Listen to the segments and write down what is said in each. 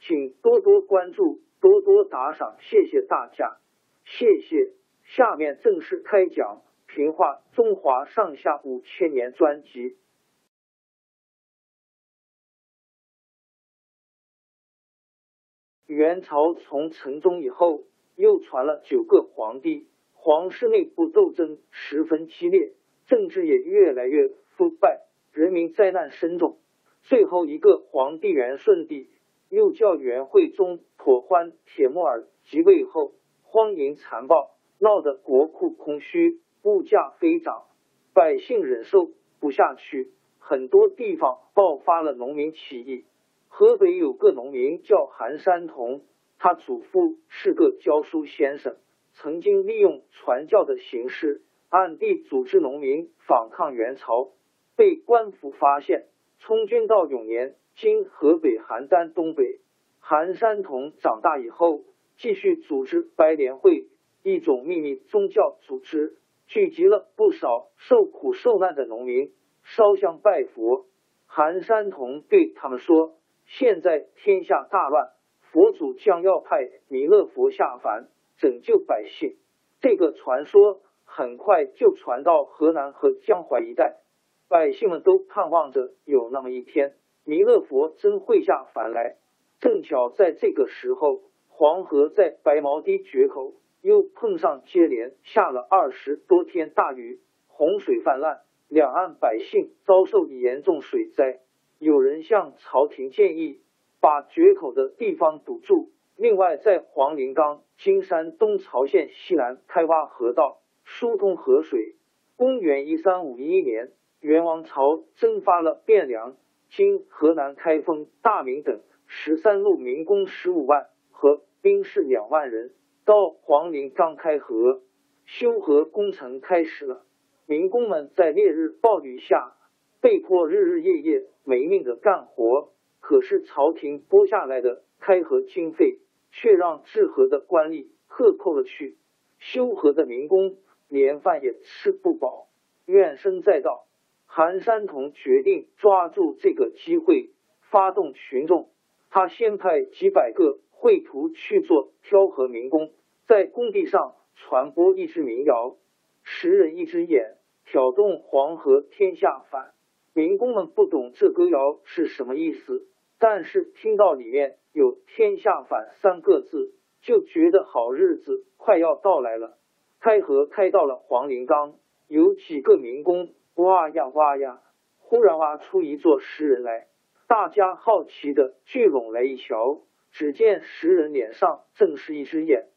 请多多关注，多多打赏，谢谢大家，谢谢。下面正式开讲《评话中华上下五千年》专辑。元朝从成宗以后，又传了九个皇帝，皇室内部斗争十分激烈，政治也越来越腐败，人民灾难深重。最后一个皇帝元顺帝。又叫元惠宗妥欢铁木儿即位后，荒淫残暴，闹得国库空虚，物价飞涨，百姓忍受不下去，很多地方爆发了农民起义。河北有个农民叫韩山童，他祖父是个教书先生，曾经利用传教的形式，暗地组织农民反抗元朝，被官府发现，充军到永年。今河北邯郸东北，韩山童长大以后，继续组织白莲会，一种秘密宗教组织，聚集了不少受苦受难的农民，烧香拜佛。韩山童对他们说：“现在天下大乱，佛祖将要派弥勒佛下凡拯救百姓。”这个传说很快就传到河南和江淮一带，百姓们都盼望着有那么一天。弥勒佛真会下凡来，正巧在这个时候，黄河在白毛堤决口又碰上接连下了二十多天大雨，洪水泛滥，两岸百姓遭受严重水灾。有人向朝廷建议，把决口的地方堵住。另外，在黄陵冈金山东曹县西南开挖河道，疏通河水。公元一三五一年，元王朝征发了汴梁。今河南开封、大名等十三路民工十五万和兵士两万人到黄陵张开河修河工程开始了。民工们在烈日暴雨下被迫日日夜夜没命的干活，可是朝廷拨下来的开河经费却让治河的官吏克扣了去，修河的民工连饭也吃不饱，怨声载道。韩山童决定抓住这个机会发动群众。他先派几百个绘图去做挑河民工，在工地上传播一支民谣：“十人一只眼，挑动黄河天下反。”民工们不懂这歌谣是什么意思，但是听到里面有“天下反”三个字，就觉得好日子快要到来了。开河开到了黄陵冈，有几个民工。挖呀挖呀，忽然挖出一座石人来。大家好奇的聚拢来一瞧，只见石人脸上正是一只眼，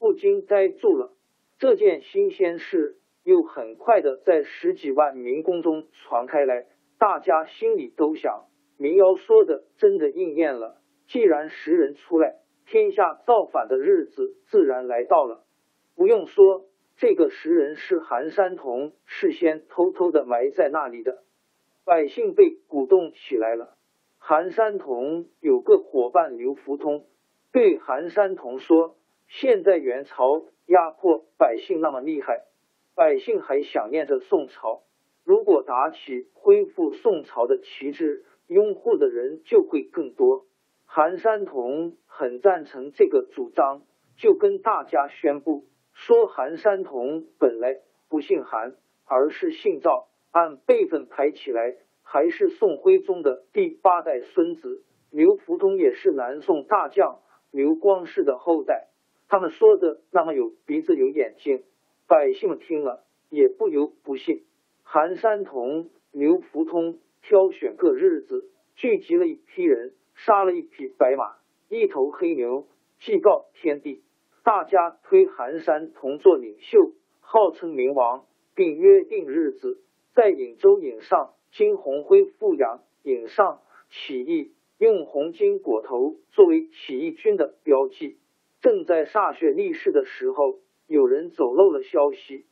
不禁呆住了。这件新鲜事又很快的在十几万民工中传开来，大家心里都想：民谣说的真的应验了。既然石人出来，天下造反的日子自然来到了。不用说。这个石人是韩山童事先偷偷的埋在那里的，百姓被鼓动起来了。韩山童有个伙伴刘福通，对韩山童说：“现在元朝压迫百姓那么厉害，百姓还想念着宋朝。如果打起恢复宋朝的旗帜，拥护的人就会更多。韩山童很赞成这个主张，就跟大家宣布说：韩山童本来不姓韩，而是姓赵，按辈分排起来，还是宋徽宗的第八代孙子。刘福通也是南宋大将刘光世的后代。他们说的那么有鼻子有眼睛，百姓们听了也不由不信。韩山童、刘福通挑选个日子，聚集了一批人，杀了一匹白马，一头黑牛，祭告天地。大家推韩山童做领袖，号称明王，并约定日子，在颍州颍上金鸿辉复阳颍上起义，用红金裹头作为起义军的标记。正在歃血立誓的时候，有人走漏了消息。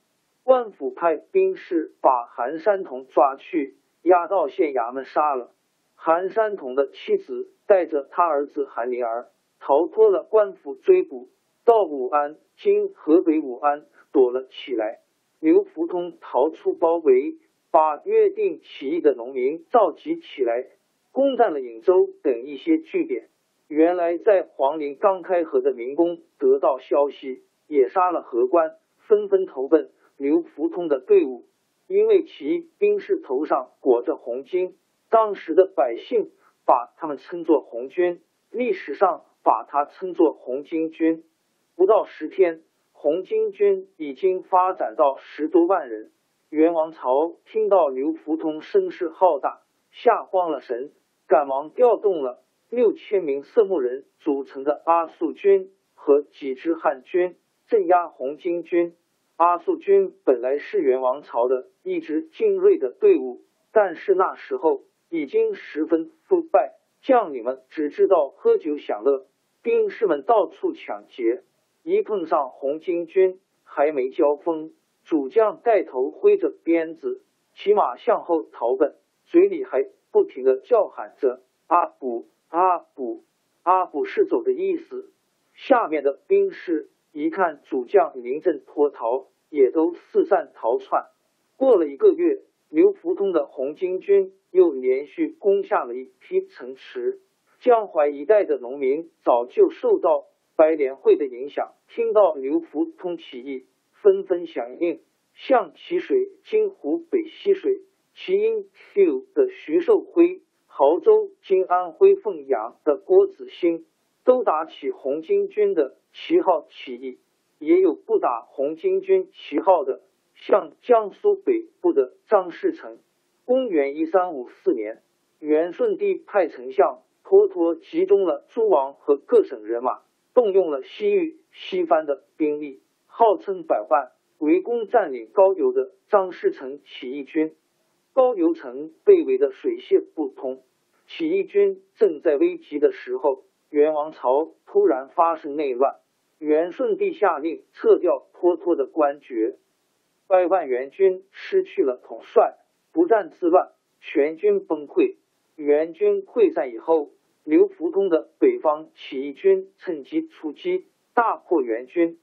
官府派兵士把韩山童抓去，押到县衙门杀了。韩山童的妻子带着他儿子韩林儿逃脱了官府追捕，到武安（今河北武安）躲了起来。刘福通逃出包围，把约定起义的农民召集起来，攻占了颍州等一些据点。原来在黄陵刚开河的民工得到消息，也杀了河官，纷纷投奔刘福通的队伍。因为其兵士头上裹着红巾，当时的百姓把他们称作红军，历史上把他称作红巾军。不到十天，红巾军已经发展到十多万人。元王朝听到刘福通声势浩大，吓慌了神，赶忙调动了。六千名色目人组成的阿速军和几支汉军镇压红巾军。阿速军本来是元王朝的一支精锐的队伍，但是那时候已经十分腐败，将领们只知道喝酒享乐，兵士们到处抢劫。一碰上红巾军，还没交锋，主将带头挥着鞭子，骑马向后逃奔，嘴里还不停的叫喊着阿卜。阿卜，阿卜是走的意思。下面的兵士一看主将临阵脱逃，也都四散逃窜。过了一个月，刘福通的红巾军又连续攻下了一批城池。江淮一带的农民早就受到白莲会的影响，听到刘福通起义，纷纷响应。像齐水金湖北溪水齐英 Q 的徐寿辉。亳州今安徽凤阳的郭子兴都打起红巾军的旗号起义，也有不打红巾军旗号的，像江苏北部的张士诚。公元一三五四年，元顺帝派丞相脱脱集中了诸王和各省人马，动用了西域、西番的兵力，号称百万，围攻占领高邮的张士诚起义军。高邮城被围得水泄不通，起义军正在危急的时候，元王朝突然发生内乱，元顺帝下令撤掉脱脱的官爵，百万元军失去了统帅，不战自乱，全军崩溃。元军溃散以后，刘福通的北方起义军趁机出击，大破元军。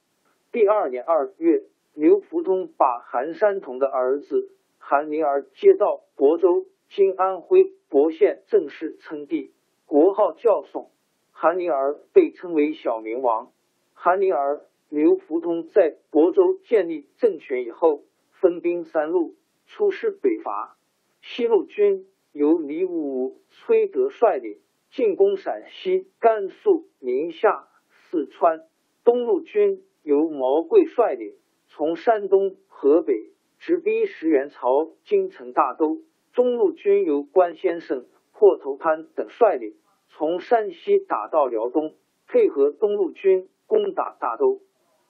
第二年二月，刘福通把韩山童的儿子。韩林儿接到亳州（今安徽亳县），正式称帝，国号叫宋。韩林儿被称为小明王。韩林儿、刘福通在亳州建立政权以后，分兵三路出师北伐。西路军由李武、崔德率领，进攻陕西、甘肃、宁夏、四川；东路军由毛贵率领，从山东、河北。直逼石元朝京城大都，中路军由关先生、破头潘等率领，从山西打到辽东，配合东路军攻打大都。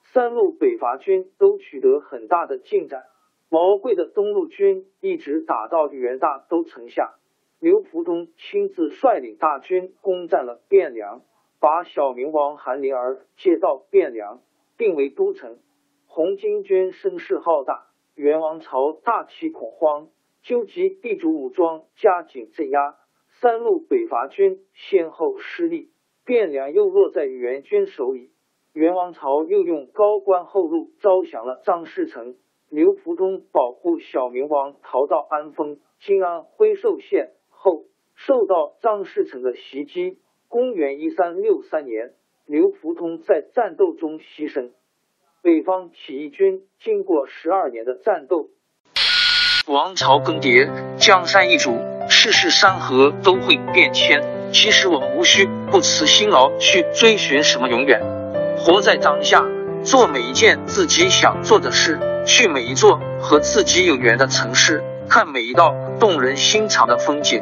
三路北伐军都取得很大的进展。毛贵的东路军一直打到元大都城下，刘福通亲自率领大军攻占了汴梁，把小明王韩林儿接到汴梁，并为都城。红巾军声势浩大。元王朝大起恐慌，纠集地主武装加紧镇压。三路北伐军先后失利，汴梁又落在元军手里。元王朝又用高官厚禄招降了张士诚。刘福通保护小明王逃到安丰（今安徽寿县），受到张士诚的袭击。公元一三六三年，刘福通在战斗中牺牲。北方起义军经过十二年的战斗，王朝更迭，江山易主，世事山河都会变迁。其实我们无需不辞辛劳去追寻什么永远，活在当下，做每一件自己想做的事。去每一座和自己有缘的城市，看每一道动人心肠的风景，